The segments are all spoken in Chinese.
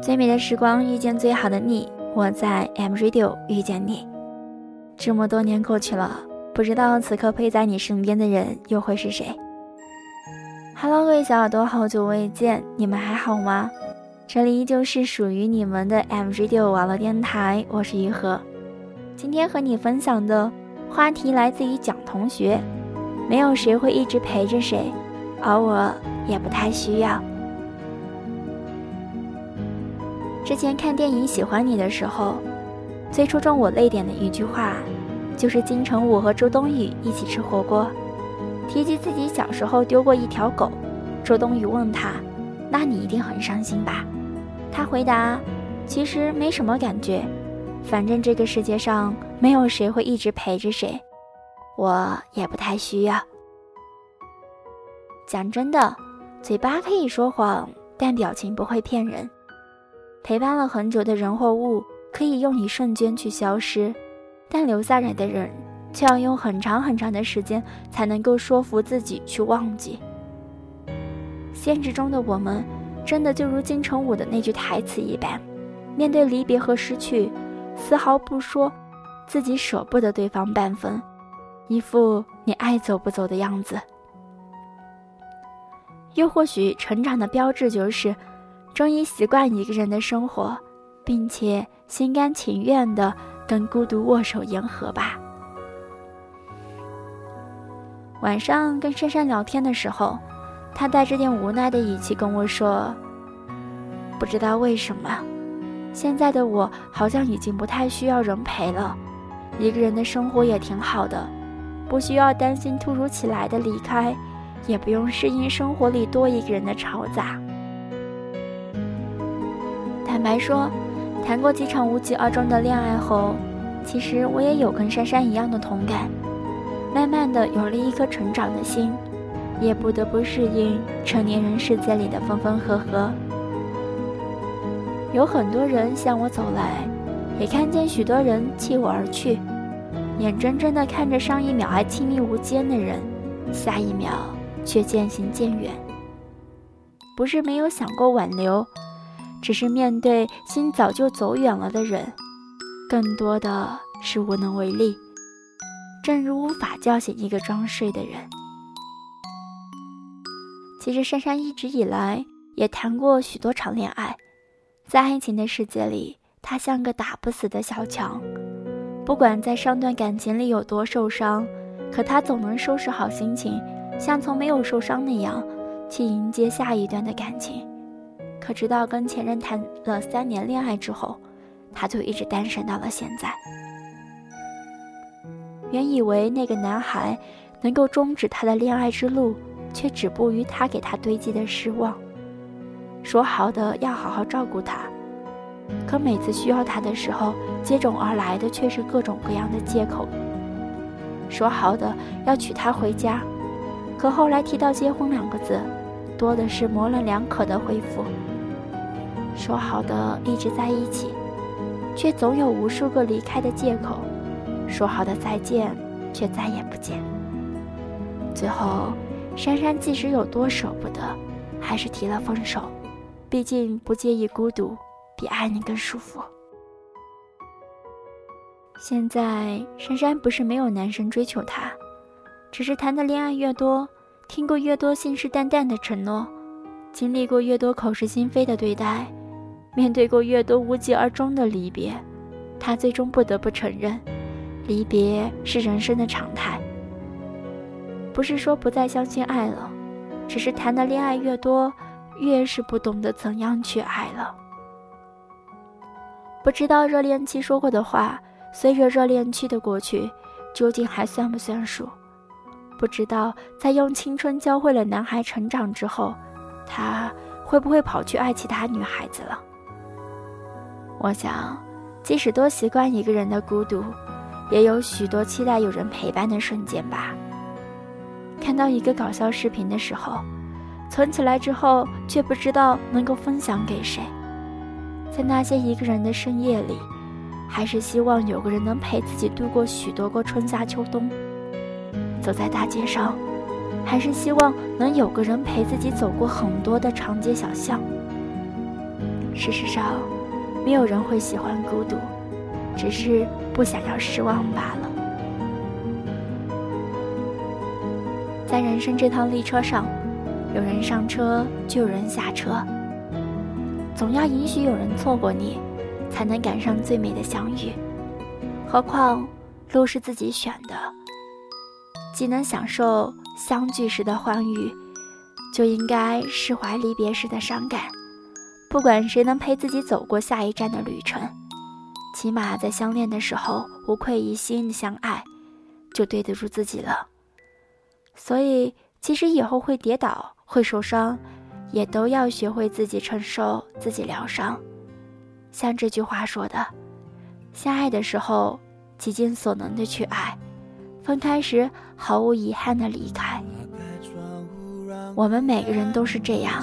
最美的时光遇见最好的你，我在 M Radio 遇见你。这么多年过去了，不知道此刻陪在你身边的人又会是谁？Hello，各位小耳朵，好久未见，你们还好吗？这里依旧是属于你们的 M Radio 网络电台，我是于和。今天和你分享的话题来自于蒋同学，没有谁会一直陪着谁，而我也不太需要。之前看电影《喜欢你》的时候，最戳中我泪点的一句话，就是金城武和周冬雨一起吃火锅，提及自己小时候丢过一条狗。周冬雨问他：“那你一定很伤心吧？”他回答：“其实没什么感觉，反正这个世界上没有谁会一直陪着谁，我也不太需要。”讲真的，嘴巴可以说谎，但表情不会骗人。陪伴了很久的人或物，可以用一瞬间去消失，但留下来的人，却要用很长很长的时间才能够说服自己去忘记。现实中的我们，真的就如金城武的那句台词一般，面对离别和失去，丝毫不说自己舍不得对方半分，一副你爱走不走的样子。又或许，成长的标志就是。终于习惯一个人的生活，并且心甘情愿的跟孤独握手言和吧。晚上跟珊珊聊天的时候，她带着点无奈的语气跟我说：“不知道为什么，现在的我好像已经不太需要人陪了，一个人的生活也挺好的，不需要担心突如其来的离开，也不用适应生活里多一个人的嘈杂。”坦白说，谈过几场无疾而终的恋爱后，其实我也有跟珊珊一样的同感。慢慢的有了一颗成长的心，也不得不适应成年人世界里的分分合合。有很多人向我走来，也看见许多人弃我而去。眼睁睁的看着上一秒还亲密无间的人，下一秒却渐行渐远。不是没有想过挽留。只是面对心早就走远了的人，更多的是无能为力。正如无法叫醒一个装睡的人。其实珊珊一直以来也谈过许多场恋爱，在爱情的世界里，她像个打不死的小强。不管在上段感情里有多受伤，可她总能收拾好心情，像从没有受伤那样，去迎接下一段的感情。可直到跟前任谈了三年恋爱之后，他就一直单身到了现在。原以为那个男孩能够终止他的恋爱之路，却止步于他给他堆积的失望。说好的要好好照顾他，可每次需要他的时候，接踵而来的却是各种各样的借口。说好的要娶她回家，可后来提到结婚两个字。多的是模棱两可的回复。说好的一直在一起，却总有无数个离开的借口。说好的再见，却再也不见。最后，珊珊即使有多舍不得，还是提了分手。毕竟不介意孤独，比爱你更舒服。现在，珊珊不是没有男生追求她，只是谈的恋爱越多。听过越多信誓旦旦的承诺，经历过越多口是心非的对待，面对过越多无疾而终的离别，他最终不得不承认，离别是人生的常态。不是说不再相信爱了，只是谈的恋爱越多，越是不懂得怎样去爱了。不知道热恋期说过的话，随着热恋期的过去，究竟还算不算数？不知道在用青春教会了男孩成长之后，他会不会跑去爱其他女孩子了？我想，即使多习惯一个人的孤独，也有许多期待有人陪伴的瞬间吧。看到一个搞笑视频的时候，存起来之后却不知道能够分享给谁。在那些一个人的深夜里，还是希望有个人能陪自己度过许多个春夏秋冬。走在大街上，还是希望能有个人陪自己走过很多的长街小巷。事实上，没有人会喜欢孤独，只是不想要失望罢了。在人生这趟列车上，有人上车就有人下车，总要允许有人错过你，才能赶上最美的相遇。何况路是自己选的，既能享受相聚时的欢愉，就应该释怀离别时的伤感。不管谁能陪自己走过下一站的旅程，起码在相恋的时候无愧于心的相爱，就对得住自己了。所以，即使以后会跌倒、会受伤，也都要学会自己承受、自己疗伤。像这句话说的：“相爱的时候，极尽所能的去爱；分开时，毫无遗憾的离开。”我们每个人都是这样，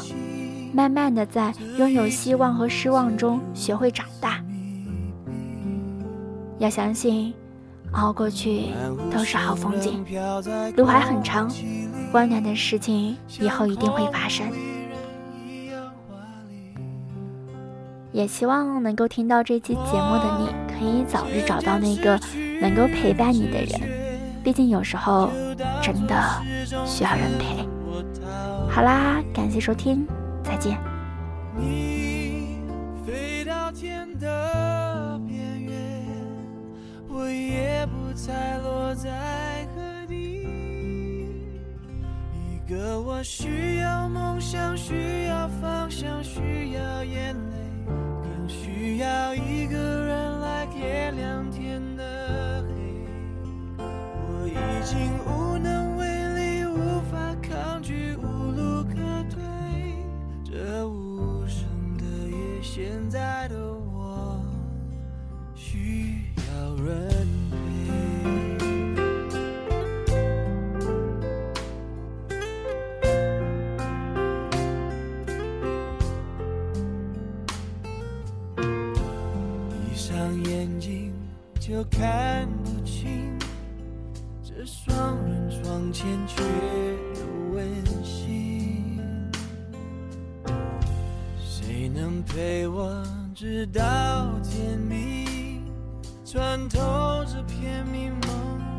慢慢的在拥有希望和失望中学会长大。要相信。熬过去都是好风景，路还很长，温暖的事情以后一定会发生。也希望能够听到这期节目的你，可以早日找到那个能够陪伴你的人。毕竟有时候真的需要人陪。好啦，感谢收听，再见。你飞到天的边缘，我也。不猜落在何地？一个我需要梦想，需要方向，需双人床欠缺的温馨，谁能陪我直到天明，穿透这片迷蒙。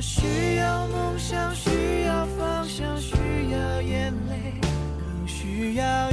需要梦想，需要方向，需要眼泪，更需要